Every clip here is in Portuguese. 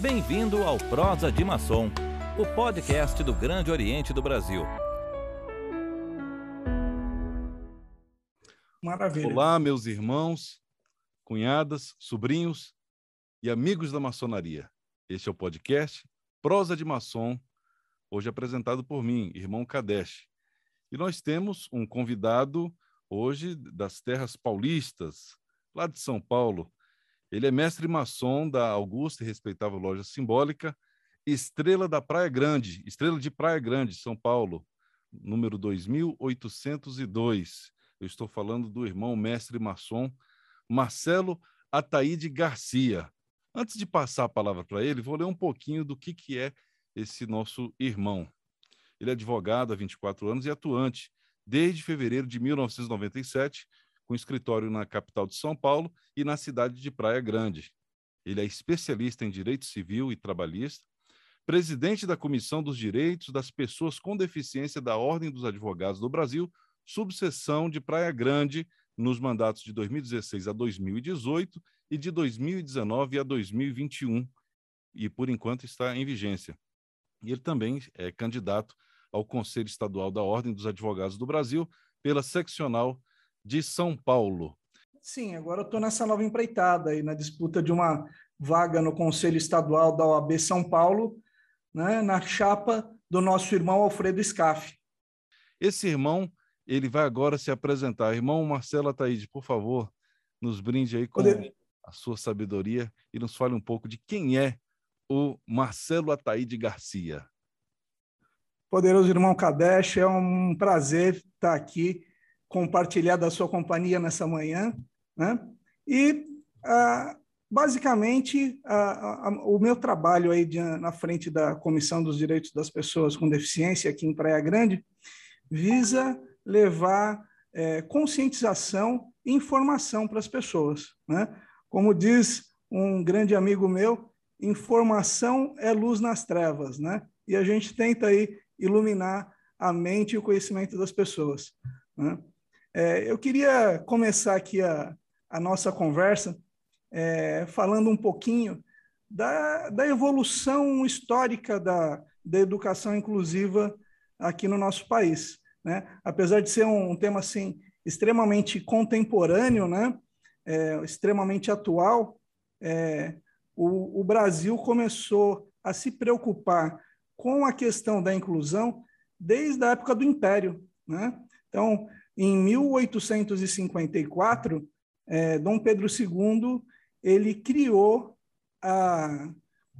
Bem-vindo ao Prosa de Maçom, o podcast do Grande Oriente do Brasil. Maravilha. Olá, meus irmãos, cunhadas, sobrinhos e amigos da maçonaria. Este é o podcast Prosa de Maçom, hoje apresentado por mim, irmão Kadesh. E nós temos um convidado hoje das terras paulistas, lá de São Paulo, ele é mestre maçom da Augusta e respeitável loja simbólica Estrela da Praia Grande, Estrela de Praia Grande, São Paulo, número 2802. Eu estou falando do irmão mestre maçom Marcelo Ataíde Garcia. Antes de passar a palavra para ele, vou ler um pouquinho do que, que é esse nosso irmão. Ele é advogado há 24 anos e atuante desde fevereiro de 1997 com escritório na capital de São Paulo e na cidade de Praia Grande. Ele é especialista em direito civil e trabalhista, presidente da Comissão dos Direitos das Pessoas com Deficiência da Ordem dos Advogados do Brasil, subseção de Praia Grande, nos mandatos de 2016 a 2018 e de 2019 a 2021, e por enquanto está em vigência. E ele também é candidato ao Conselho Estadual da Ordem dos Advogados do Brasil pela seccional de São Paulo. Sim, agora eu estou nessa nova empreitada aí, na disputa de uma vaga no Conselho Estadual da OAB São Paulo, né, na chapa do nosso irmão Alfredo Scaff. Esse irmão, ele vai agora se apresentar. Irmão Marcelo Ataíde, por favor, nos brinde aí com Poder... a sua sabedoria e nos fale um pouco de quem é o Marcelo Ataíde Garcia. Poderoso irmão Kadesh, é um prazer estar aqui compartilhar da sua companhia nessa manhã, né? E ah, basicamente ah, ah, o meu trabalho aí na frente da Comissão dos Direitos das Pessoas com Deficiência aqui em Praia Grande visa levar é, conscientização e informação para as pessoas, né? Como diz um grande amigo meu, informação é luz nas trevas, né? E a gente tenta aí iluminar a mente e o conhecimento das pessoas. Né? É, eu queria começar aqui a, a nossa conversa é, falando um pouquinho da, da evolução histórica da, da educação inclusiva aqui no nosso país. Né? Apesar de ser um, um tema assim extremamente contemporâneo, né? É, extremamente atual, é, o, o Brasil começou a se preocupar com a questão da inclusão desde a época do Império. Né? Então, em 1854, é, Dom Pedro II ele criou a,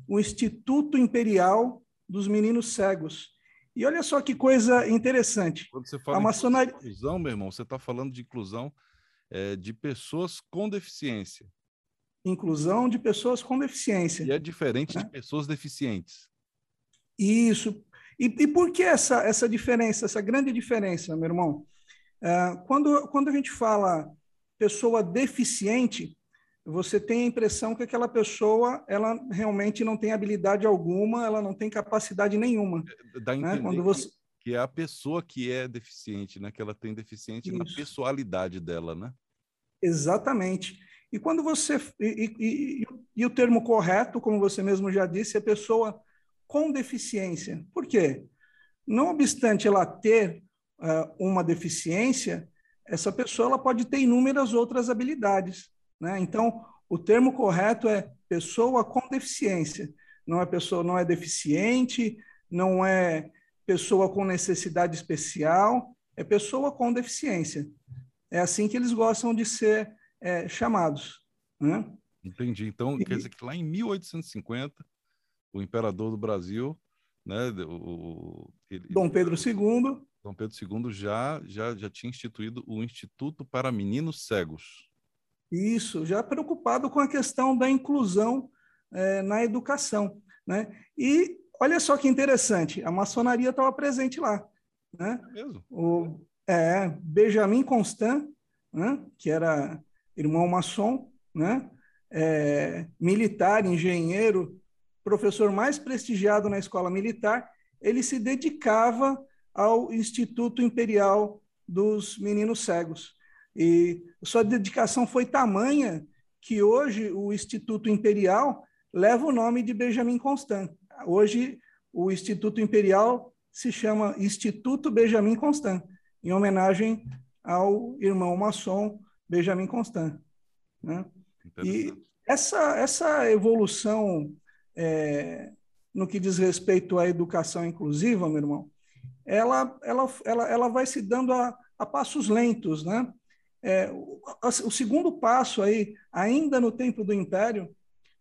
o Instituto Imperial dos Meninos Cegos. E olha só que coisa interessante. Quando você fala a maçonaria... de inclusão, meu irmão, você está falando de inclusão é, de pessoas com deficiência. Inclusão de pessoas com deficiência. E é diferente né? de pessoas deficientes. Isso. E, e por que essa, essa diferença, essa grande diferença, meu irmão? É, quando, quando a gente fala pessoa deficiente, você tem a impressão que aquela pessoa ela realmente não tem habilidade alguma, ela não tem capacidade nenhuma. É, dá né? Quando você que é a pessoa que é deficiente, né? Que ela tem deficiente Isso. na pessoalidade dela, né? Exatamente. E quando você e, e, e, o termo correto, como você mesmo já disse, é pessoa com deficiência. Por quê? Não obstante ela ter uma deficiência, essa pessoa ela pode ter inúmeras outras habilidades. Né? Então, o termo correto é pessoa com deficiência. Não é pessoa, não é deficiente, não é pessoa com necessidade especial, é pessoa com deficiência. É assim que eles gostam de ser é, chamados. Né? Entendi. Então, e... quer dizer que lá em 1850, o imperador do Brasil, né, o, ele... Dom Pedro II, Dom Pedro II já, já, já tinha instituído o Instituto para Meninos Cegos. Isso, já preocupado com a questão da inclusão é, na educação. Né? E olha só que interessante, a maçonaria estava presente lá. Né? É mesmo? O, é, Benjamin Constant, né? que era irmão maçom, né? É, militar, engenheiro, professor mais prestigiado na escola militar, ele se dedicava ao Instituto Imperial dos Meninos Cegos. E sua dedicação foi tamanha que hoje o Instituto Imperial leva o nome de Benjamin Constant. Hoje, o Instituto Imperial se chama Instituto Benjamin Constant, em homenagem ao irmão maçom Benjamin Constant. Né? E essa, essa evolução é, no que diz respeito à educação inclusiva, meu irmão, ela, ela, ela, ela vai se dando a, a passos lentos, né? É, o, o, segundo passo aí, ainda no tempo do Império,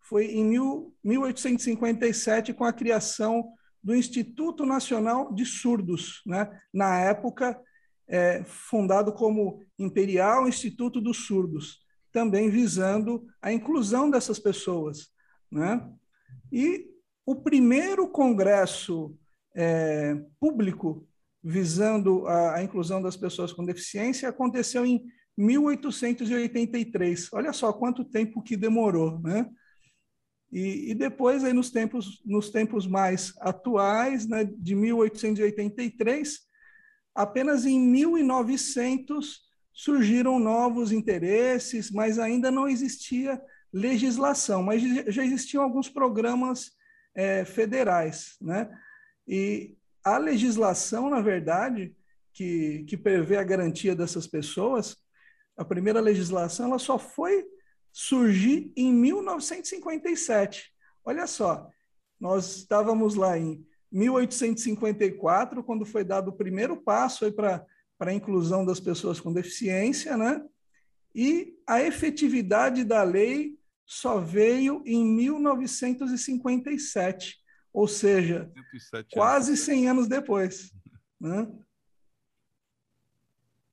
foi em mil, 1857 com a criação do Instituto Nacional de Surdos, né? Na época, é, fundado como Imperial Instituto dos Surdos, também visando a inclusão dessas pessoas, né? E o primeiro congresso é, público visando a, a, inclusão das pessoas com deficiência aconteceu em 1883. Olha só quanto tempo que demorou, né? E, e depois, aí, nos, tempos, nos tempos mais atuais, né, de 1883, apenas em 1900 surgiram novos interesses, mas ainda não existia legislação, mas já existiam alguns programas é, federais, né? E a legislação, na verdade, que, que prevê a garantia dessas pessoas, a primeira legislação, ela só foi surgir em 1957. Olha só, nós estávamos lá em 1854, quando foi dado o primeiro passo para a inclusão das pessoas com deficiência, né? E a efetividade da lei só veio em 1957, ou seja, quase 100 anos depois. Né?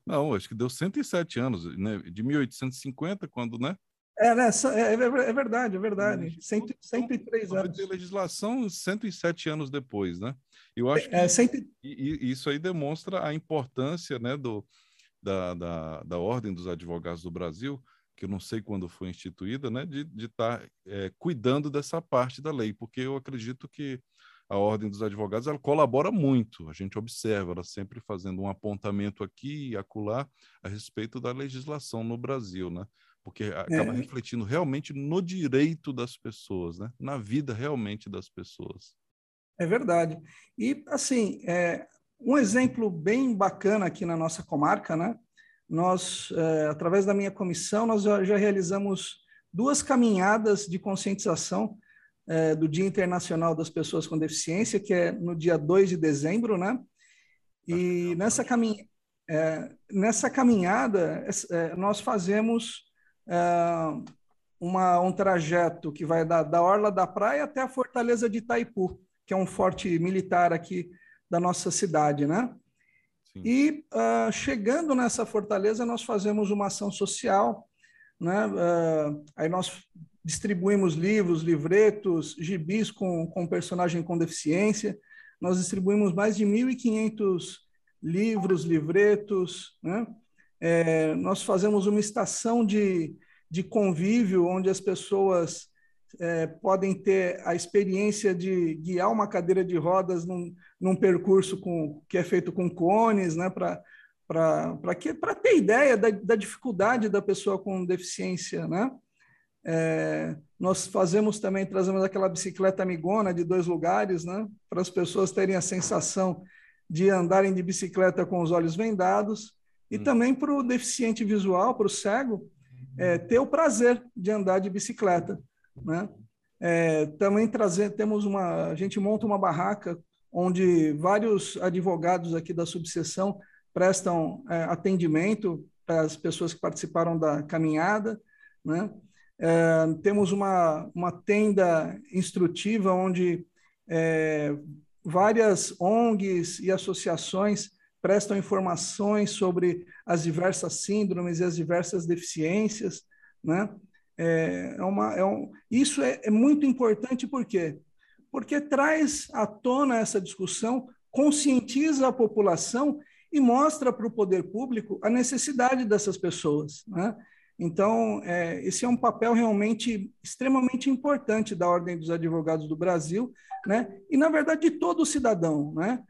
Não, acho que deu 107 anos, né? de 1850, quando, né? É, né? é, é, é verdade, é verdade. 100, 103 anos. Ter legislação 107 anos depois, né? Eu acho que é, cento... isso aí demonstra a importância né, do, da, da, da Ordem dos Advogados do Brasil, que eu não sei quando foi instituída, né, de estar tá, é, cuidando dessa parte da lei, porque eu acredito que a Ordem dos Advogados ela colabora muito, a gente observa ela sempre fazendo um apontamento aqui e acolá a respeito da legislação no Brasil, né? Porque acaba é. refletindo realmente no direito das pessoas, né? Na vida realmente das pessoas. É verdade. E, assim, é, um exemplo bem bacana aqui na nossa comarca, né? Nós, é, através da minha comissão, nós já, já, realizamos duas caminhadas de conscientização é, do Dia Internacional das Pessoas com Deficiência, que é no dia 2 de dezembro, né? E nessa, caminha, é, nessa caminhada, nós fazemos uma, um trajeto que vai da, da Orla da Praia até a Fortaleza de Itaipu, que é um forte militar aqui da nossa cidade, né? E uh, chegando nessa fortaleza, nós fazemos uma ação social, né? Uh, aí nós distribuímos livros, livretos, gibis com, com personagem com deficiência. Nós distribuímos mais de 1.500 livros, livretos, né? É, nós fazemos uma estação de, de convívio onde as pessoas é, podem ter a experiência de guiar uma cadeira de rodas num, num percurso com, que é feito com cones, né, para ter ideia da, da, dificuldade da pessoa com deficiência. Né? É, nós fazemos também, trazemos aquela bicicleta amigona de dois lugares, né, para as pessoas terem a sensação de andarem de bicicleta com os olhos vendados, e hum. também para o deficiente visual, para o cego, é, ter o prazer de andar de bicicleta. Né? É, também trazer, temos uma, a gente monta uma barraca onde vários advogados aqui da subseção prestam é, atendimento para as pessoas que participaram da caminhada, né? É, temos uma, uma tenda instrutiva onde é, várias ONGs e associações prestam informações sobre as diversas síndromes e as diversas deficiências, né? É, é uma, é um, isso é, é muito importante por quê? Porque traz à tona essa discussão, conscientiza a população e mostra para o poder público a necessidade dessas pessoas. Né? Então, é, esse é um papel realmente extremamente importante da Ordem dos Advogados do Brasil, né? e, na verdade, de todo cidadão, né?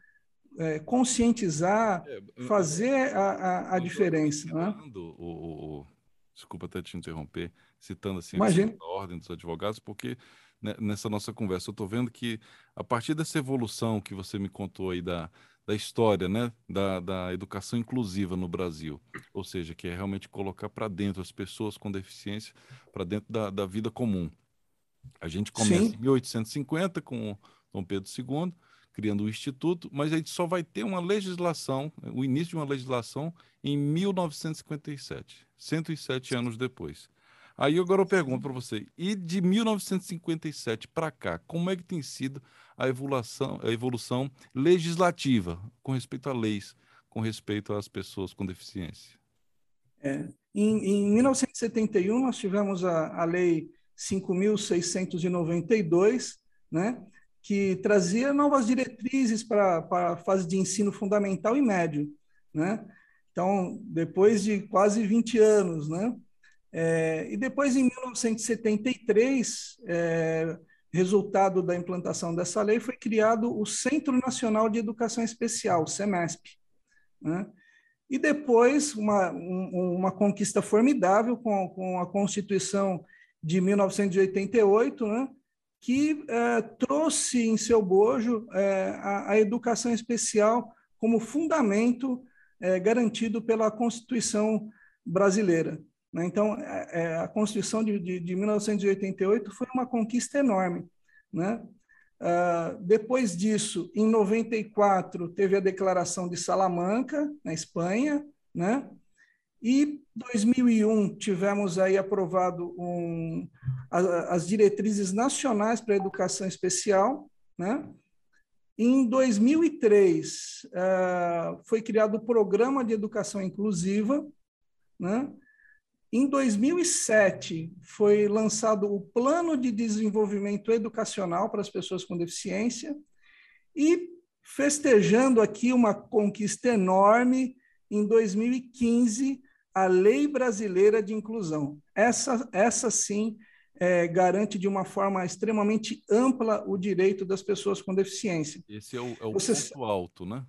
É, conscientizar, é, fazer a, a, a diferença. Né? O, desculpa até te interromper, citando assim Imagina. a ordem dos advogados, porque né, nessa nossa conversa. Eu estou vendo que a partir dessa evolução que você me contou aí da, da história, né, da, da educação inclusiva no Brasil, ou seja, que é realmente colocar para dentro as pessoas com deficiência, para dentro da, da vida comum. A gente começa Sim. em 1850 com Dom Pedro II, criando o Instituto, mas a gente só vai ter uma legislação, o início de uma legislação, em 1957, 107 anos depois. Aí agora eu pergunto para você, e de 1957 para cá, como é que tem sido a evolução, a evolução legislativa com respeito a leis, com respeito às pessoas com deficiência? É, em, em 1971 nós tivemos a, a lei 5.692, né, que trazia novas diretrizes para, a fase de ensino fundamental e médio. Né? Então, depois de quase 20 anos. Né? É, e depois, em 1973, é, resultado da implantação dessa lei, foi criado o Centro Nacional de Educação Especial, o CEMESP. Né? E depois, uma, um, uma conquista formidável com, com a Constituição de 1988, né, que é, trouxe em seu bojo é, a, a, educação especial como fundamento é, garantido pela Constituição brasileira. Né? Então, a Constituição de, de, de, 1988 foi uma conquista enorme. Né? Uh, depois disso, em 94, teve a Declaração de Salamanca, na Espanha, né? E 2001 tivemos aí aprovado um, as diretrizes nacionais para a educação especial, né? Em 2003 uh, eh, foi criado o programa de educação inclusiva, né? Em 2007 foi lançado o plano de desenvolvimento educacional para as pessoas com deficiência e festejando aqui uma conquista enorme em 2015 a Lei Brasileira de Inclusão. Essa, essa sim é, garante de uma forma extremamente ampla o direito das pessoas com deficiência. Esse é o, é o Você, ponto alto, né?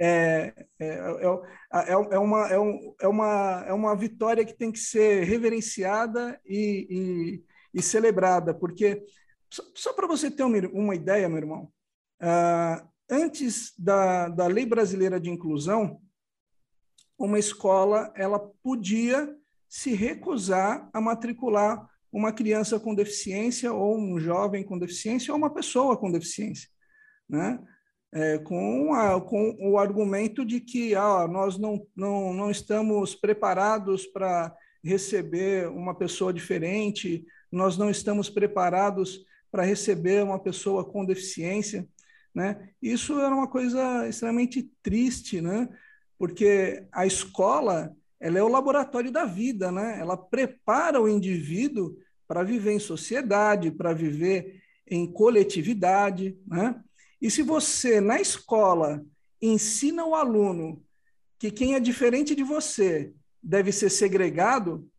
É, é, é, é, uma, é, um, é, uma, é uma vitória que tem que ser reverenciada e, e, e celebrada, porque, só, só para você ter uma, uma, ideia, meu irmão, uh, antes da, da Lei Brasileira de Inclusão, uma escola ela podia se recusar a matricular uma criança com deficiência ou um jovem com deficiência ou uma pessoa com deficiência, né? É, com, a, com o argumento de que ah, nós não, não, não estamos preparados para receber uma pessoa diferente, nós não estamos preparados para receber uma pessoa com deficiência. Né? Isso era uma coisa extremamente triste, né? Porque a escola ela é o laboratório da vida, né? Ela prepara o indivíduo para viver em sociedade, para viver em coletividade, né? E se você na escola ensina o aluno que quem é diferente de você deve ser segregado,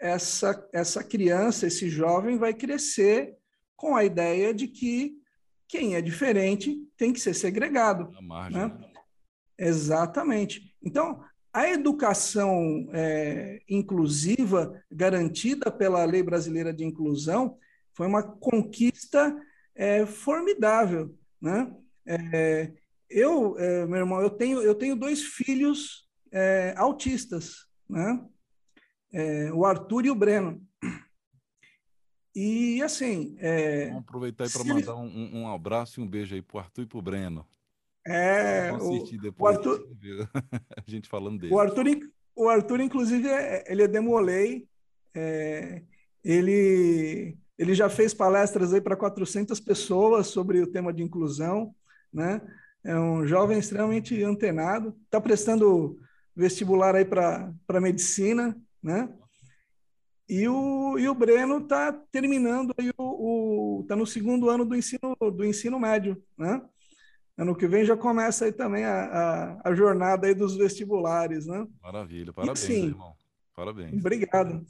essa essa criança, esse jovem vai crescer com a ideia de que quem é diferente tem que ser segregado. Margem, né? Exatamente. Então, a educação é, inclusiva, garantida pela Lei Brasileira de Inclusão, foi uma conquista é, formidável. Né? É, eu, é, meu irmão, eu tenho, eu tenho dois filhos é, autistas, né? É, o Arthur e o Breno. E assim. Vamos aproveitar para mandar um, um, abraço e um beijo aí para o Arthur e para o Breno. É, o, o, Arthur, a gente falando dele. O Arthur, o Arthur inclusive, é, ele é demolei. É, ele, ele já fez palestras aí para 400 pessoas sobre o tema de inclusão, né? É um jovem extremamente antenado, está prestando vestibular aí para medicina, né? E o, e o Breno está terminando aí o, o tá no segundo ano do ensino do ensino médio, né? Ano que vem já começa aí também a, a, a jornada aí dos vestibulares, né? Maravilha, parabéns, e, irmão. Parabéns. Obrigado.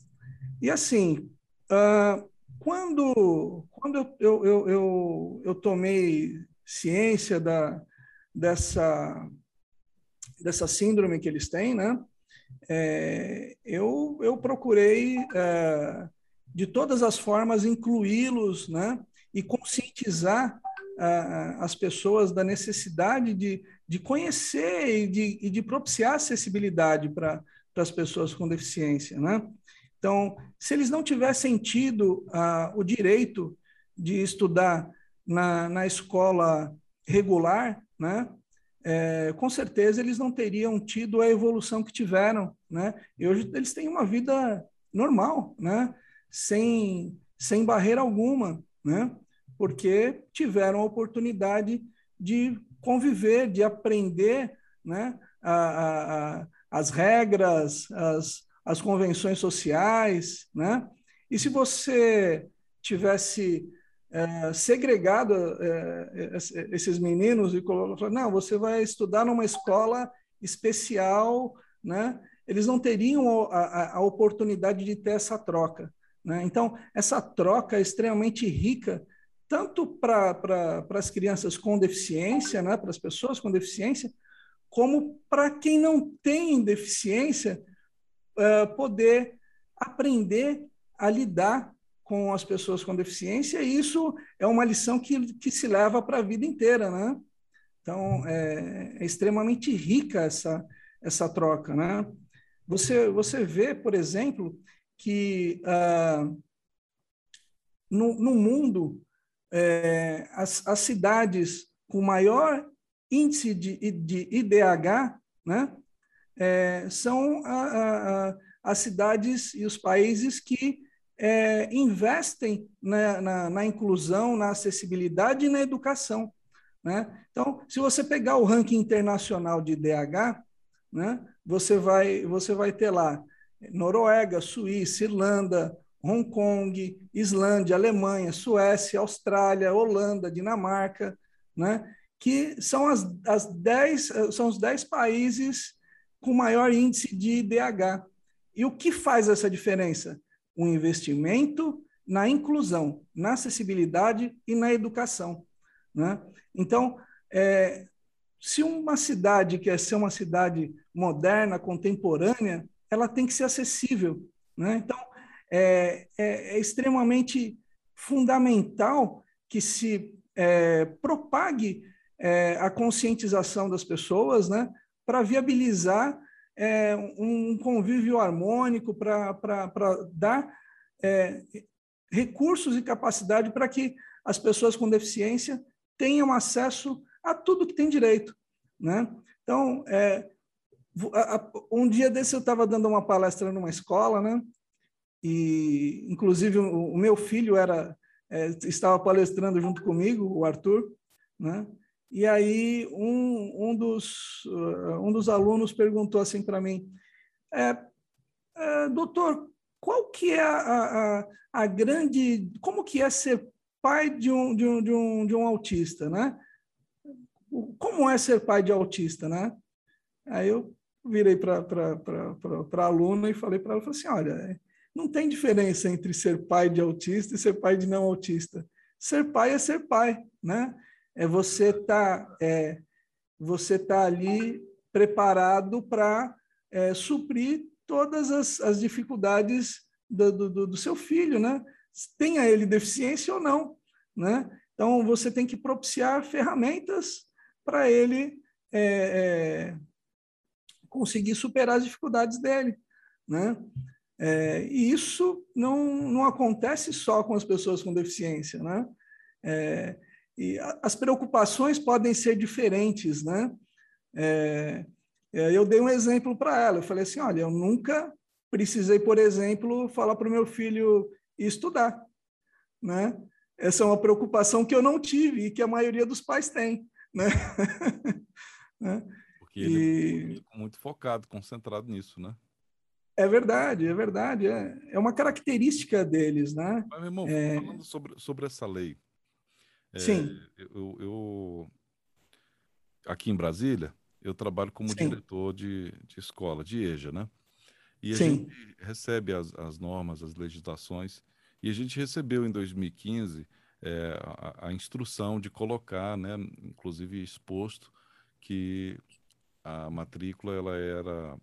E assim, uh, quando, quando eu, eu, eu, eu, tomei ciência da, dessa, dessa síndrome que eles têm, né? É, eu, eu procurei é, de todas as formas, incluí-los né? e conscientizar as pessoas da necessidade de, de conhecer e de, e de propiciar acessibilidade para as pessoas com deficiência. Né? Então, se eles não tivessem tido o direito de estudar na, na escola regular, né? É, com certeza eles não teriam tido a evolução que tiveram, né? E hoje eles têm uma vida normal, né? Sem, sem barreira alguma, né? Porque tiveram a oportunidade de conviver, de aprender, né? A, a, as regras, as, as convenções sociais, né? E se você tivesse é, segregado é, esses meninos e falou, não, você vai estudar numa escola especial, né? Eles não teriam a, a oportunidade de ter essa troca, né? Então, essa troca é extremamente rica, tanto para pra, as crianças com deficiência, né? Para as pessoas com deficiência, como para quem não tem deficiência, é, poder aprender a lidar com as pessoas com deficiência, e isso é uma lição que, que se leva para a vida inteira, né? Então, é, é, extremamente rica essa, essa troca, né? Você, você vê, por exemplo, que ah, no, no mundo, é, as, as cidades com maior índice de, de IDH, né? É, são a, a, as cidades e os países que é, investem na, na, na, inclusão, na acessibilidade e na educação. Né? Então, se você pegar o ranking internacional de IDH, né, você, vai, você vai ter lá Noruega, Suíça, Irlanda, Hong Kong, Islândia, Alemanha, Suécia, Austrália, Holanda, Dinamarca, né, que são, as, as dez, são os 10 países com maior índice de IDH. E o que faz essa diferença? um investimento na inclusão, na acessibilidade e na educação. Né? Então, é, se uma cidade quer ser uma cidade moderna, contemporânea, ela tem que ser acessível. Né? Então, é, é, é extremamente fundamental que se é, propague é, a conscientização das pessoas né, para viabilizar é, um convívio harmônico, para dar é, recursos e capacidade para que as pessoas com deficiência tenham acesso a tudo que tem direito. Né? Então, é, um dia desse eu estava dando uma palestra numa escola, né? E inclusive o, meu filho era é, estava palestrando junto comigo, o Arthur, né? E aí um, um, dos, uh, um dos alunos perguntou assim para mim, é, é, doutor, qual que é a, a, a, grande, como que é ser pai de um, de um, de um, de um autista, né? Como é ser pai de autista, né? Aí eu virei para a aluna e falei para ela, falei assim, olha, não tem diferença entre ser pai de autista e ser pai de não autista. Ser pai é ser pai, né? é você tá é, você tá ali preparado para é, suprir todas as, as dificuldades do, do, do, seu filho, né? Tenha ele deficiência ou não, né? Então você tem que propiciar ferramentas para ele é, é, conseguir superar as dificuldades dele, né? É, e isso não, não acontece só com as pessoas com deficiência, né? É, e as preocupações podem ser diferentes, né? É, é eu dei um exemplo para ela. Eu falei assim: olha, eu nunca precisei, por exemplo, falar para o meu filho estudar, né? Essa é uma preocupação que eu não tive e que a maioria dos pais tem, né? né? Porque ele é muito focado, concentrado nisso, né? É verdade, é verdade. É, é uma característica deles, né? Mas, meu irmão, é... falando sobre, sobre essa lei, Sim. É, eu, eu, aqui em Brasília, eu trabalho como Sim. diretor de, de escola, de EJA, né? E a Sim. gente recebe as, as normas, as legislações, e a gente recebeu em 2015 é, a, a, instrução de colocar, né, inclusive exposto, que a matrícula ela era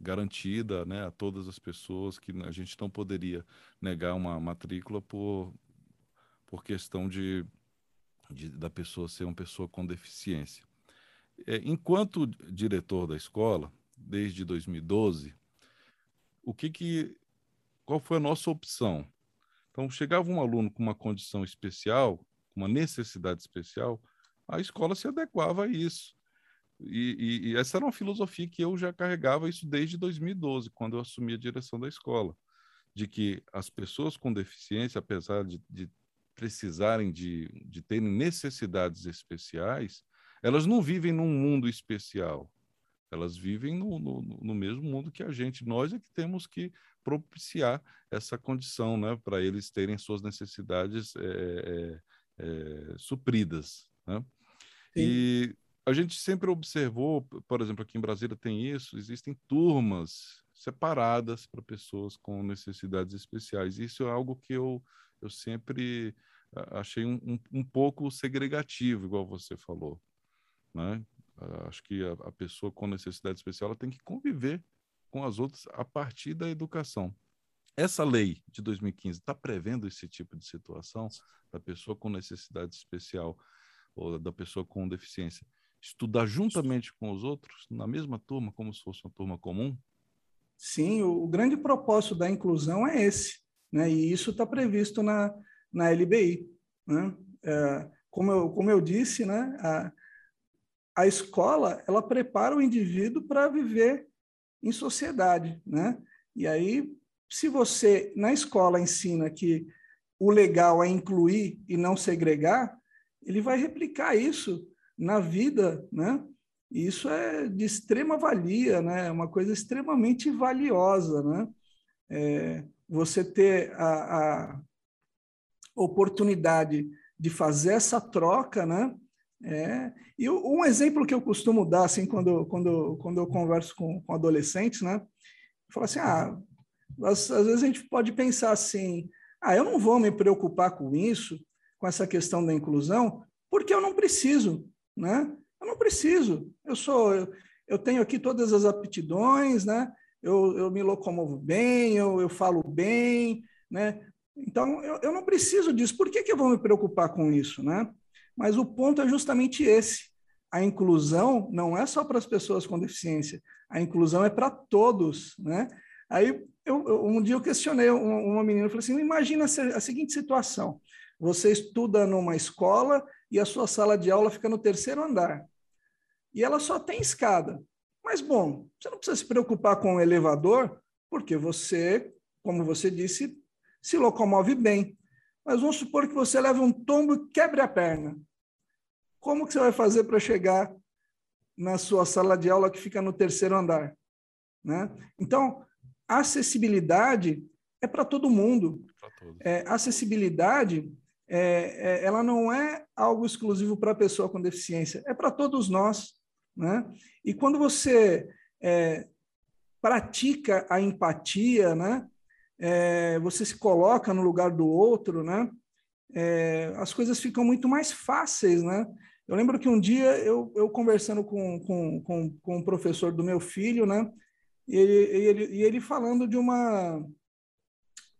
garantida né, a todas as pessoas, que a gente não poderia negar uma matrícula por, por questão de, de da pessoa ser uma pessoa com deficiência. É, enquanto diretor da escola, desde 2012, o que que, qual foi a nossa opção? Então, chegava um aluno com uma condição especial, uma necessidade especial, a escola se adequava a isso. E, e, e, essa era uma filosofia que eu já carregava isso desde 2012, quando eu assumi a direção da escola, de que as pessoas com deficiência, apesar de, de precisarem de, de terem necessidades especiais, elas não vivem num mundo especial. Elas vivem no, no, no mesmo mundo que a gente. Nós é que temos que propiciar essa condição, né, para eles terem suas necessidades é, é, é, supridas. Né? E a gente sempre observou, por exemplo, aqui em Brasília tem isso, existem turmas separadas para pessoas com necessidades especiais. Isso é algo que eu, eu sempre achei um, um, um pouco segregativo, igual você falou. Né? Acho que a, a pessoa com necessidade especial tem que conviver com as outras a partir da educação. Essa lei de 2015 está prevendo esse tipo de situação da pessoa com necessidade especial ou da pessoa com deficiência estudar juntamente com os outros na mesma turma, como se fosse uma turma comum? Sim, o, o grande propósito da inclusão é esse, né? E isso está previsto na, na LBI, né? É, como, eu, como eu disse, né? A, a escola ela prepara o indivíduo para viver em sociedade, né? E aí, se você na escola ensina que o legal é incluir e não segregar, ele vai replicar isso na vida, né? Isso é de extrema valia, né? É uma coisa extremamente valiosa, né? É, você ter a, a, oportunidade de fazer essa troca, né? É, e um exemplo que eu costumo dar, assim, quando, quando, quando eu converso com, com adolescentes, né? Eu falo assim, ah, às, às vezes a gente pode pensar assim, ah, eu não vou me preocupar com isso, com essa questão da inclusão, porque eu não preciso, né? Eu não preciso. Eu sou, eu, eu tenho aqui todas as aptidões, né? Eu, eu me locomovo bem, eu, eu falo bem, né? Então, eu, eu não preciso disso. Por que, que eu vou me preocupar com isso, né? Mas o ponto é justamente esse. A inclusão não é só para as pessoas com deficiência, a inclusão é para todos, né? Aí, eu, um dia eu questionei uma menina, eu falei assim, imagina a seguinte situação, você estuda numa escola e a sua sala de aula fica no terceiro andar. E ela só tem escada. Mas, bom, você não precisa se preocupar com o elevador, porque você, como você disse, se locomove bem. Mas vamos supor que você leve um tombo e quebre a perna. Como que você vai fazer para chegar na sua sala de aula que fica no terceiro andar? Né? Então, acessibilidade é para todo mundo. É, acessibilidade é, é, ela não é algo exclusivo para a pessoa com deficiência, é para todos nós. Né? E quando você é, pratica a empatia, né? É, você se coloca no lugar do outro, né? É, as coisas ficam muito mais fáceis, né? Eu lembro que um dia eu, eu conversando com, com, com, com um professor do meu filho, né? E ele, ele, e ele falando de uma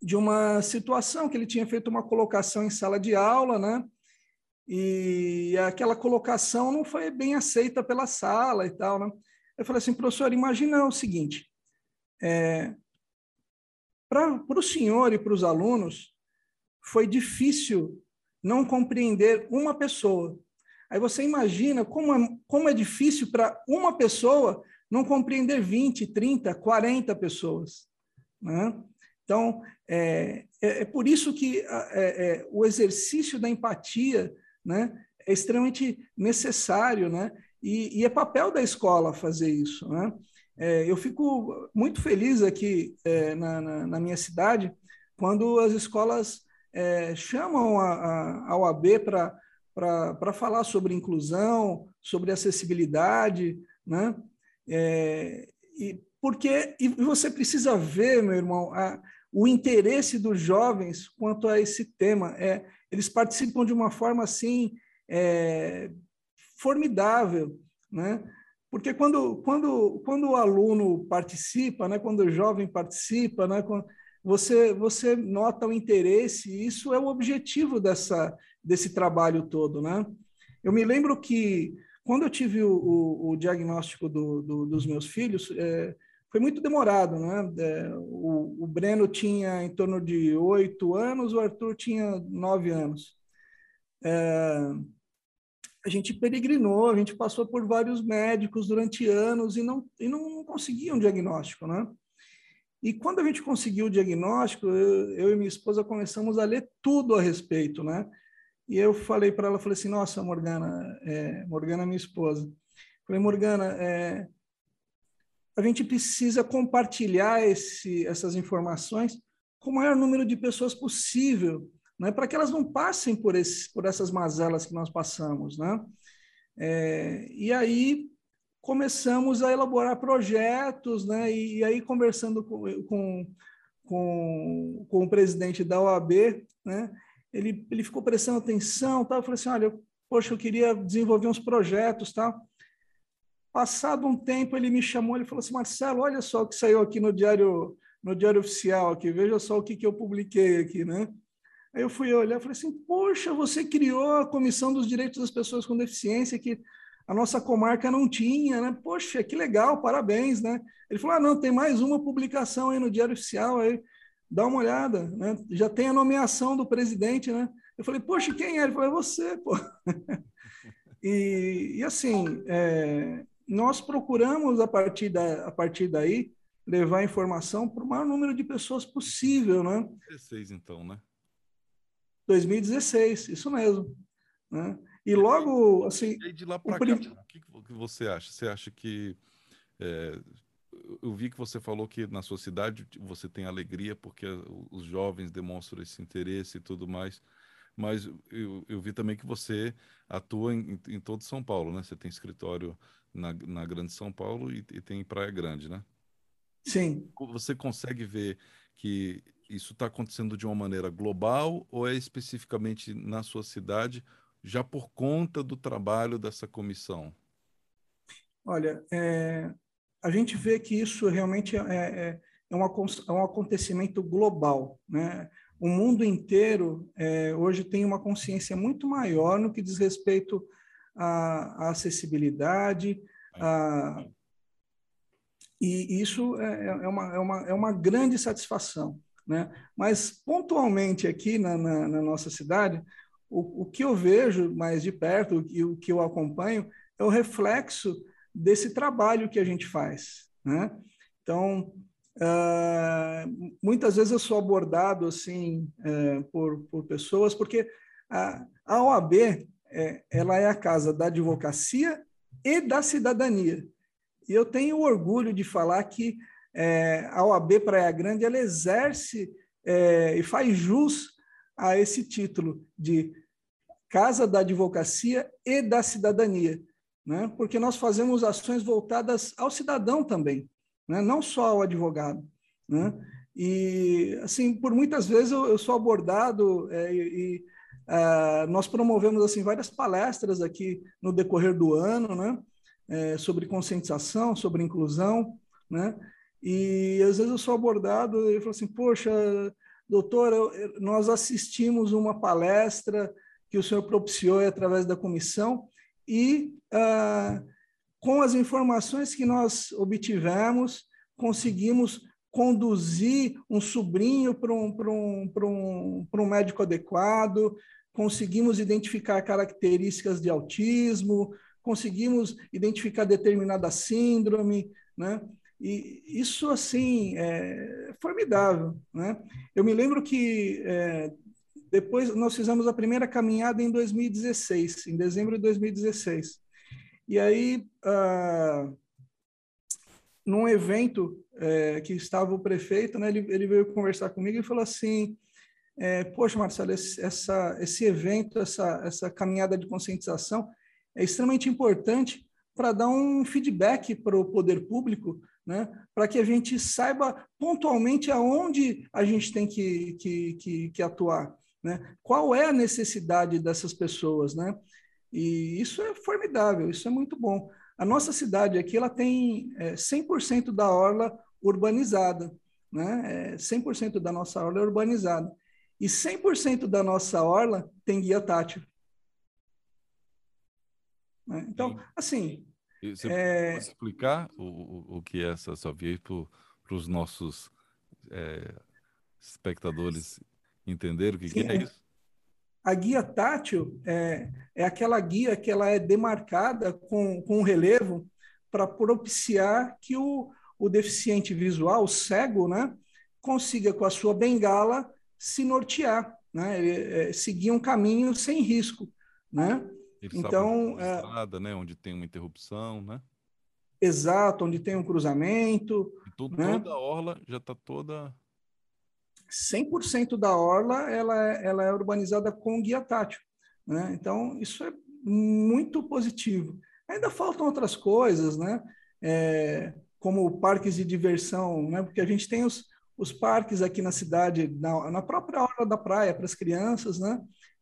de uma situação que ele tinha feito uma colocação em sala de aula, né? E aquela colocação não foi bem aceita pela sala e tal, né? Eu falei assim, professor, imagina o seguinte: é, para o senhor e para os alunos, foi difícil não compreender uma pessoa. Aí você imagina como é, como é difícil para uma pessoa não compreender 20, 30, 40 pessoas. Né? Então, é, é, é por isso que é, é, o exercício da empatia né, é extremamente necessário, né? E, e, é papel da escola fazer isso, né? É, eu fico muito feliz aqui é, na, na, na, minha cidade quando as escolas chamam a, a, a OAB para falar sobre inclusão, sobre acessibilidade, né? e porque e você precisa ver, meu irmão, a, o interesse dos jovens quanto a esse tema. É, eles participam de uma forma assim é, formidável, né? Porque quando, quando, quando o aluno participa, né, quando o jovem participa, né, você, você nota o interesse, e isso é o objetivo dessa, desse trabalho todo. Né? Eu me lembro que, quando eu tive o, o, o diagnóstico do, do, dos meus filhos, é, foi muito demorado. Né? É, o, o Breno tinha em torno de oito anos, o Arthur tinha nove anos. É, a gente peregrinou, a gente passou por vários médicos durante anos e não, e não conseguia um diagnóstico, né? E quando a gente conseguiu o diagnóstico, eu, eu e minha esposa começamos a ler tudo a respeito, né? E eu falei para ela, falei assim, nossa, Morgana, é, Morgana é minha esposa. Falei, Morgana, é, a gente precisa compartilhar esse, essas informações com o maior número de pessoas possível, né, para que elas não passem por, esse, por essas mazelas que nós passamos. Né? É, e aí começamos a elaborar projetos, né, e, e aí conversando com, com, com, com, o presidente da OAB, né, ele, ele ficou prestando atenção, tal, eu falei assim, olha, poxa, eu queria desenvolver uns projetos, tal. Passado um tempo, ele me chamou, ele falou assim, Marcelo, olha só o que saiu aqui no diário, no diário oficial, aqui, veja só o que, que eu publiquei aqui, né? Aí eu fui olhar e falei assim: Poxa, você criou a Comissão dos Direitos das Pessoas com Deficiência, que a nossa comarca não tinha, né? Poxa, que legal, parabéns, né? Ele falou: Ah, não, tem mais uma publicação aí no Diário Oficial, aí dá uma olhada, né? Já tem a nomeação do presidente, né? Eu falei: Poxa, quem é? Ele falou: É você, pô. e, e assim, é, nós procuramos a partir, da, a partir daí levar informação para o maior número de pessoas possível, né? 16, então, né? 2016, isso mesmo. Né? E logo, assim... E de lá para cá, o que, que você acha? Você acha que... É, eu vi que você falou que na sua cidade você tem alegria porque os jovens demonstram esse interesse e tudo mais, mas eu, eu vi também que você atua em, em todo São Paulo, né? Você tem escritório na, na Grande São Paulo e, e tem Praia Grande, né? Sim. Você consegue ver que isso está acontecendo de uma maneira global ou é especificamente na sua cidade, já por conta do trabalho dessa comissão? Olha, é, a gente vê que isso realmente é, é, é, um, é um acontecimento global. Né? O mundo inteiro é, hoje tem uma consciência muito maior no que diz respeito à, à acessibilidade, a, e isso é, é, uma, é, uma, é uma grande satisfação. Né? Mas, pontualmente aqui na, na, na nossa cidade, o, o, que eu vejo mais de perto e o que eu acompanho é o reflexo desse trabalho que a gente faz. Né? Então, uh, muitas vezes eu sou abordado assim uh, por, por pessoas, porque a, a OAB é, ela é a casa da advocacia e da cidadania. E eu tenho orgulho de falar que é, a OAB Praia Grande ela exerce é, e faz jus a esse título de Casa da Advocacia e da Cidadania, né? porque nós fazemos ações voltadas ao cidadão também, né? não só ao advogado. Né? E, assim, por muitas vezes eu, eu sou abordado é, e uh, nós promovemos assim várias palestras aqui no decorrer do ano, né? É, sobre conscientização, sobre inclusão, né? E às vezes eu sou abordado e falo assim: Poxa, doutor, nós assistimos uma palestra que o senhor propiciou através da comissão e ah, com as informações que nós obtivemos, conseguimos conduzir um sobrinho para um, um, um, um médico adequado, conseguimos identificar características de autismo, conseguimos identificar determinada síndrome, né? E isso, assim, é formidável. Né? Eu me lembro que é, depois nós fizemos a primeira caminhada em 2016, em dezembro de 2016. E aí, ah, num evento é, que estava o prefeito, né, ele, ele, veio conversar comigo e falou assim: é, Poxa, Marcelo, esse, essa, esse evento, essa, essa caminhada de conscientização é extremamente importante para dar um feedback para o poder público né? para que a gente saiba pontualmente aonde a gente tem que, que, que, que atuar. Né? Qual é a necessidade dessas pessoas? Né? E isso é formidável, isso é muito bom. a nossa cidade aqui ela tem é, 100% da orla urbanizada, né? É, 100% da nossa orla é urbanizada. E 100% da nossa orla tem guia tátil. Né? Então, Sim. assim... Você é... pode explicar o, o, que é essa sua via para os nossos é, espectadores entenderem o que, que é isso? A guia tátil é, é aquela guia que ela é demarcada com, com um relevo para propiciar que o, o deficiente visual, o cego, né, consiga com a sua bengala se nortear, né, é, seguir um caminho sem risco, né? Ele então, sabe é, estrada, né, onde tem uma interrupção, né? Exato, onde tem um cruzamento. Então, né? Toda a orla já está toda 100% da orla ela é, ela é urbanizada com guia tátil. Né? Então, isso é muito positivo. Ainda faltam outras coisas, né? É, como parques de diversão, né? porque a gente tem os, os parques aqui na cidade, na, na própria hora da praia, para as crianças. Né?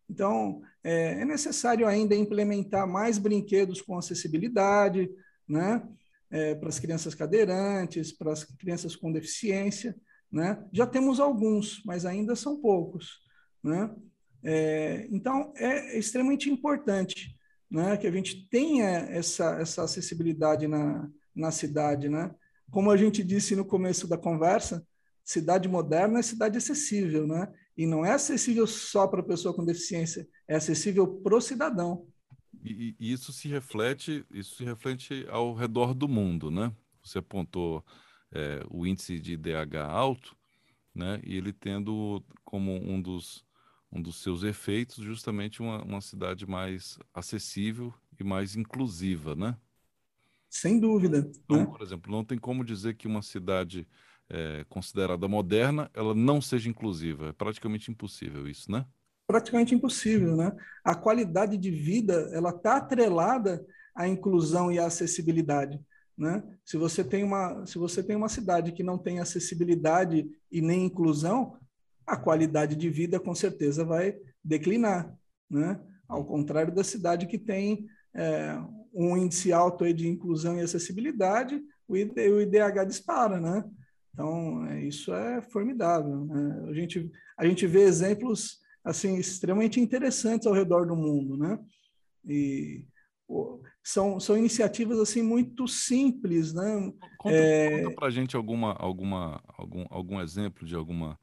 Então, é, é necessário ainda implementar mais brinquedos com acessibilidade, né? É, para as crianças cadeirantes, para as crianças com deficiência. Né? Já temos alguns, mas ainda são poucos. Né? É, então, é extremamente importante né, que a gente tenha essa, essa acessibilidade na, na cidade. Né? Como a gente disse no começo da conversa, cidade moderna é cidade acessível, né? E não é acessível só para a pessoa com deficiência, é acessível para o cidadão. E, e, isso se reflete, isso se reflete ao redor do mundo, né? Você apontou é, o índice de IDH alto, né? E ele tendo como um dos, um dos seus efeitos justamente uma, uma cidade mais acessível e mais inclusiva, né? Sem dúvida. Então, né? por exemplo, não tem como dizer que uma cidade é, considerada moderna ela não seja inclusiva. É praticamente impossível isso, né? Praticamente impossível, né? A qualidade de vida ela está atrelada à inclusão e à acessibilidade. Né? Se você tem uma se você tem uma cidade que não tem acessibilidade e nem inclusão, a qualidade de vida com certeza vai declinar, né? Ao contrário da cidade que tem é, um índice alto de inclusão e acessibilidade, o, IDH dispara, né? Então é, isso é formidável. Né? A gente a gente vê exemplos assim extremamente interessantes ao redor do mundo, né? E são, são iniciativas assim muito simples, né? Conta, é... conta para gente alguma, alguma, algum, algum exemplo de alguma,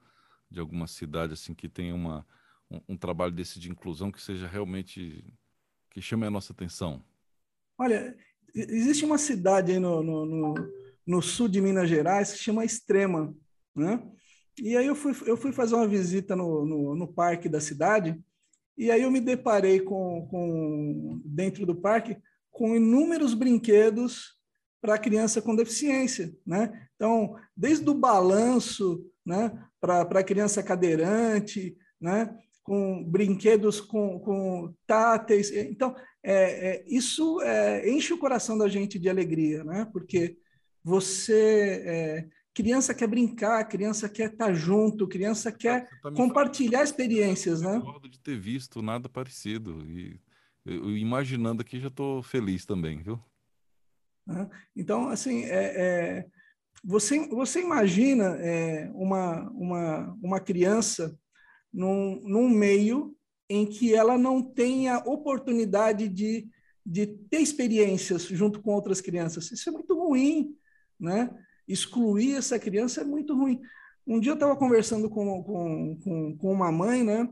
de alguma cidade assim que tenha uma, um, um, trabalho desse de inclusão que seja realmente que chame a nossa atenção. Olha, existe uma cidade aí no, no, no, no sul de Minas Gerais que chama Extrema, né? E aí eu fui, eu fui fazer uma visita no, no, no parque da cidade e aí eu me deparei com, com dentro do parque com inúmeros brinquedos para criança com deficiência, né? Então, desde o balanço, né, para a criança cadeirante, né, com brinquedos com, com táteis. Então, é, é, isso é, enche o coração da gente de alegria, né? Porque você é, criança quer brincar, criança quer estar tá junto, criança quer tá compartilhar experiências, né? Eu de ter visto nada parecido e eu, imaginando aqui já estou feliz também, viu? Então, assim, é, é, você, você imagina é, uma, uma, uma criança num, num meio em que ela não tenha oportunidade de, de ter experiências junto com outras crianças. Isso é muito ruim, né? excluir essa criança é muito ruim. Um dia eu estava conversando com, com, com, com, uma mãe, né?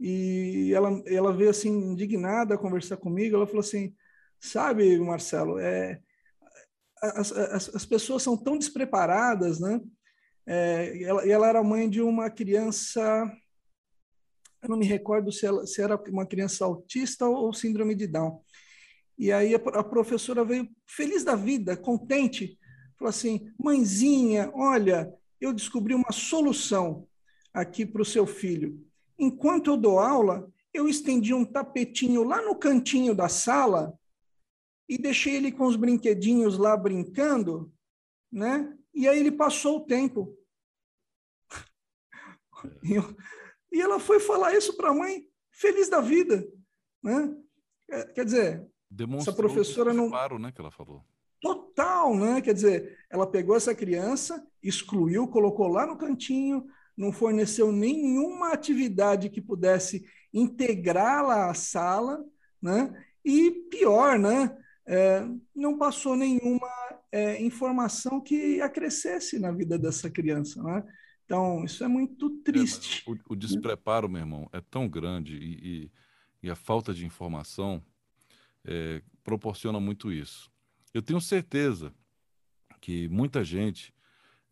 E ela, ela veio assim, indignada conversar comigo. Ela falou assim: Sabe, Marcelo, é, as, as, as pessoas são tão despreparadas, né? É, ela, ela era mãe de uma criança eu não me recordo se, ela, se, era uma criança autista ou síndrome de Down. E aí a, a, professora veio feliz da vida, contente, falou assim: mãezinha, olha, eu descobri uma solução aqui para o seu filho. Enquanto eu dou aula, eu estendi um tapetinho lá no cantinho da sala e deixei ele com os brinquedinhos lá brincando, né? E aí ele passou o tempo. E ela foi falar isso para a mãe, feliz da vida, né? Quer dizer, Demonstrou essa professora não. Claro, né, que ela falou. Total, né? Quer dizer, ela pegou essa criança, excluiu, colocou lá no cantinho, não forneceu nenhuma atividade que pudesse integrá-la à sala, né? E pior, né? É, não passou nenhuma é, informação que acrescesse na vida dessa criança, né? Então, isso é muito triste. É, o, o, despreparo, meu irmão, é tão grande e, e, e a falta de informação é, proporciona muito isso. Eu tenho certeza que muita gente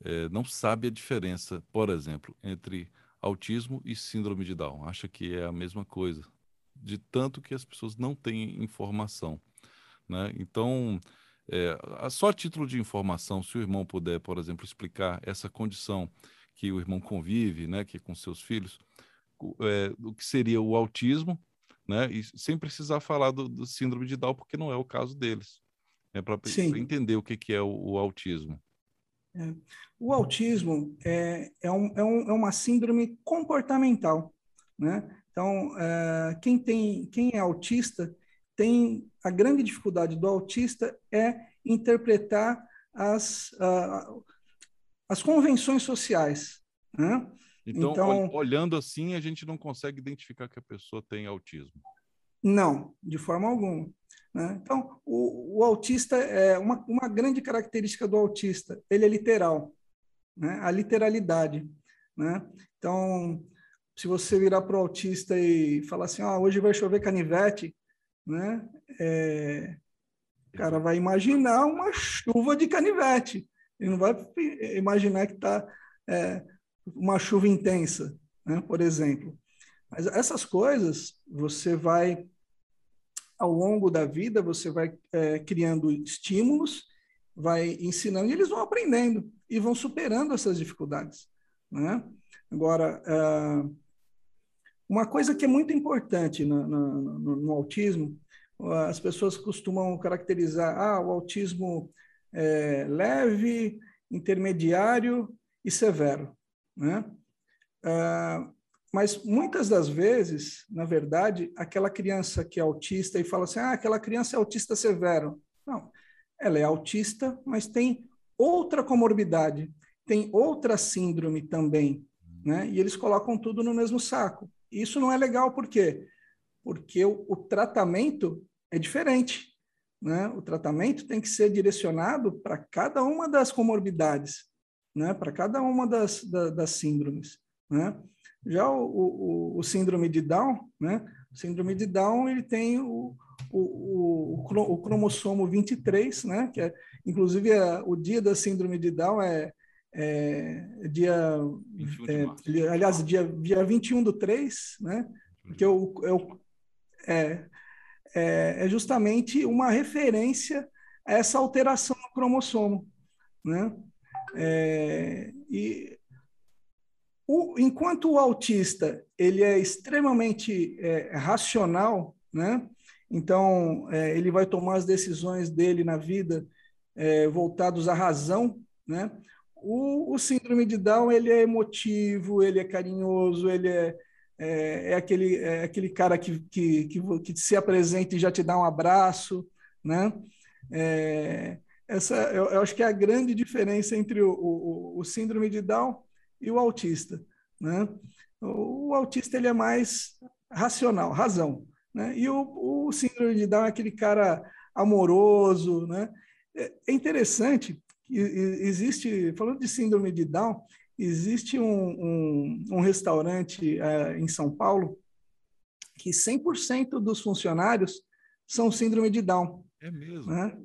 é, não sabe a diferença, por exemplo, entre autismo e síndrome de Down. Acha que é a mesma coisa, de tanto que as pessoas não têm informação. Né? Então, é, só a título de informação, se o irmão puder, por exemplo, explicar essa condição que o irmão convive, né, que é com seus filhos, é, o que seria o autismo, né, e sem precisar falar do, do síndrome de Down, porque não é o caso deles, né, para entender o que, que é o, o autismo. É. O autismo é, é, um, é, um, é, uma síndrome comportamental, né? Então, é, quem, tem, quem é autista tem a grande dificuldade do autista é interpretar as, uh, as convenções sociais. Né? Então, então, olhando assim, a gente não consegue identificar que a pessoa tem autismo. Não, de forma alguma. Né? Então, o, o, autista é uma, uma grande característica do autista, ele é literal, né? a literalidade. Né? Então, se você virar para o autista e falar assim, ah, hoje vai chover canivete, né? É, o cara vai imaginar uma chuva de canivete. Ele não vai imaginar que está é, uma chuva intensa, né? por exemplo. Mas essas coisas você vai, ao longo da vida, você vai é, criando estímulos, vai ensinando, e eles vão aprendendo e vão superando essas dificuldades. Né? Agora, é, uma coisa que é muito importante no, no, no, no autismo, as pessoas costumam caracterizar ah, o autismo é, leve, intermediário e severo. Né? Ah, mas muitas das vezes, na verdade, aquela criança que é autista e fala assim, ah, aquela criança é autista severo. Não, ela é autista, mas tem outra comorbidade, tem outra síndrome também, né? E eles colocam tudo no mesmo saco. Isso não é legal, por quê? Porque o, o tratamento é diferente. Né? O tratamento tem que ser direcionado para cada uma das comorbidades, né? para cada uma das, da, das síndromes. Né? Já o, o, o, síndrome de Down, né? o síndrome de Down ele tem o, o, o, cromossomo 23, né? que é, inclusive é, o dia da síndrome de Down é, é dia, é, aliás, dia, dia 21 do 3, né? porque o, é, é, é, é justamente uma referência a essa alteração no cromossomo, né? É, e o, enquanto o autista ele é extremamente é, racional, né? Então é, ele vai tomar as decisões dele na vida é, voltados à razão, né? O, o, síndrome de Down ele é emotivo, ele é carinhoso, ele é é, é, aquele, é aquele cara que, que, que, que, se apresenta e já te dá um abraço, né? É, essa, eu, eu, acho que é a grande diferença entre o, o, o, síndrome de Down e o autista, né? O, autista ele é mais racional, razão, né? E o, o síndrome de Down é aquele cara amoroso, né? É, é interessante, existe, falando de síndrome de Down, Existe um, um, um restaurante uh, em São Paulo que 100% dos funcionários são síndrome de Down. É mesmo? Né?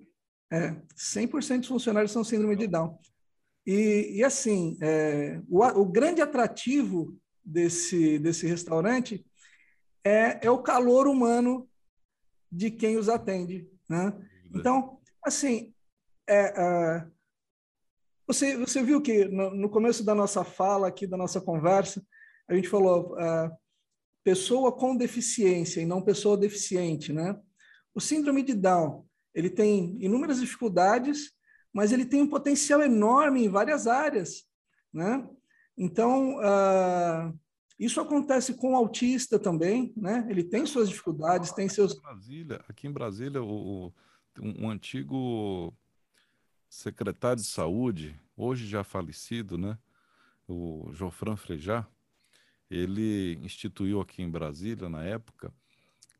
É, 100% dos funcionários são síndrome de Down. E, e assim, é, o, o, grande atrativo desse, desse restaurante é, é o calor humano de quem os atende. Né? Então, assim, é, é você, você viu que no, no, começo da nossa fala aqui, da nossa conversa, a gente falou uh, pessoa com deficiência e não pessoa deficiente, né? O síndrome de Down, ele tem inúmeras dificuldades, mas ele tem um potencial enorme em várias áreas, né? Então, uh, Isso acontece com o autista também, né? Ele tem suas dificuldades, tem seus. Aqui em Brasília, aqui em Brasília o, um, um antigo secretário de saúde, hoje já falecido, né? O Jofran Frejá, ele instituiu aqui em Brasília, na época,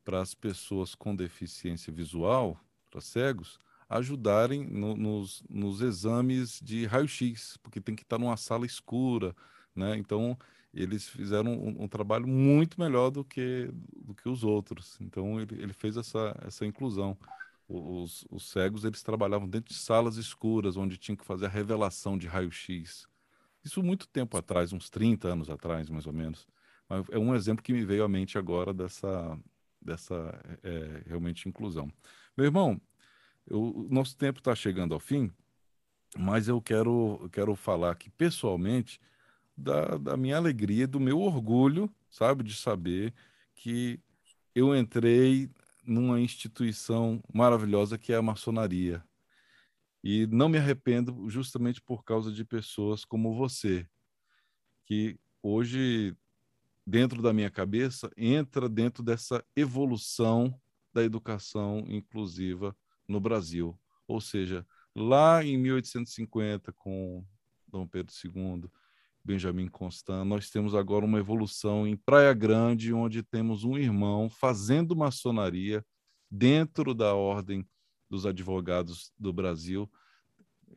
para as pessoas com deficiência visual, para cegos, ajudarem no, nos, nos exames de raio-x, porque tem que estar numa sala escura, né? Então, eles fizeram um, um, trabalho muito melhor do que, do que os outros. Então, ele, ele fez essa, essa inclusão. Os, os cegos, eles trabalhavam dentro de salas escuras, onde tinham que fazer a revelação de raio-x. Isso muito tempo atrás, uns 30 anos atrás, mais ou menos. Mas é um exemplo que me veio à mente agora dessa, dessa é, realmente inclusão. Meu irmão, o nosso tempo está chegando ao fim, mas eu quero, eu quero falar aqui pessoalmente da, da minha alegria, do meu orgulho, sabe, de saber que eu entrei numa instituição maravilhosa que é a maçonaria. E não me arrependo justamente por causa de pessoas como você, que hoje, dentro da minha cabeça, entra dentro dessa evolução da educação inclusiva no Brasil. Ou seja, lá em 1850, com Dom Pedro II, Benjamin Constant, nós temos agora uma evolução em Praia Grande, onde temos um irmão fazendo maçonaria dentro da ordem dos advogados do Brasil,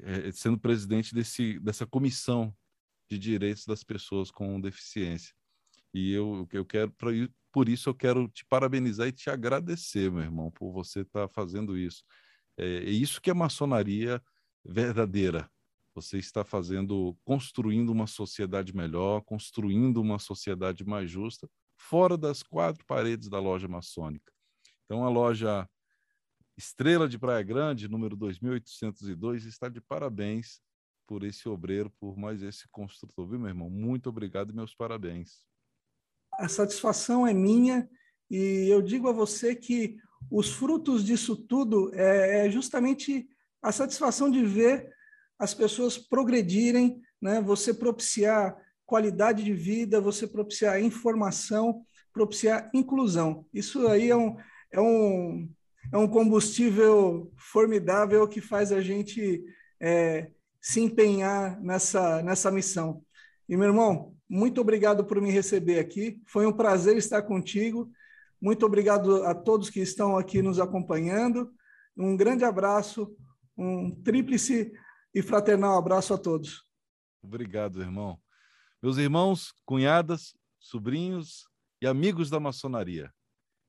é, sendo presidente desse, dessa comissão de direitos das pessoas com deficiência. E eu, eu quero, por isso, eu quero te parabenizar e te agradecer, meu irmão, por você estar tá fazendo isso. É, é isso que é maçonaria verdadeira, você está fazendo, construindo uma sociedade melhor, construindo uma sociedade mais justa, fora das quatro paredes da loja maçônica. Então, a loja Estrela de Praia Grande, número 2802, está de parabéns por esse obreiro, por mais esse construtor, viu, meu irmão? Muito obrigado e meus parabéns. A satisfação é minha e eu digo a você que os frutos disso tudo é, é justamente a satisfação de ver as pessoas progredirem, né? você propiciar qualidade de vida, você propiciar informação, propiciar inclusão. Isso aí é um, é um, é um combustível formidável que faz a gente é, se empenhar nessa, nessa missão. E, meu irmão, muito obrigado por me receber aqui. Foi um prazer estar contigo. Muito obrigado a todos que estão aqui nos acompanhando. Um grande abraço, um tríplice e fraternal abraço a todos. Obrigado, irmão. Meus irmãos, cunhadas, sobrinhos e amigos da maçonaria,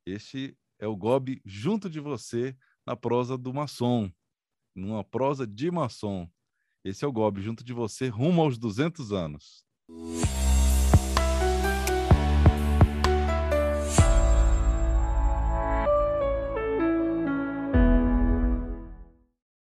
este é o Gobi junto de você na prosa do maçom, numa prosa de maçom. Esse é o Gobi junto de você rumo aos 200 anos.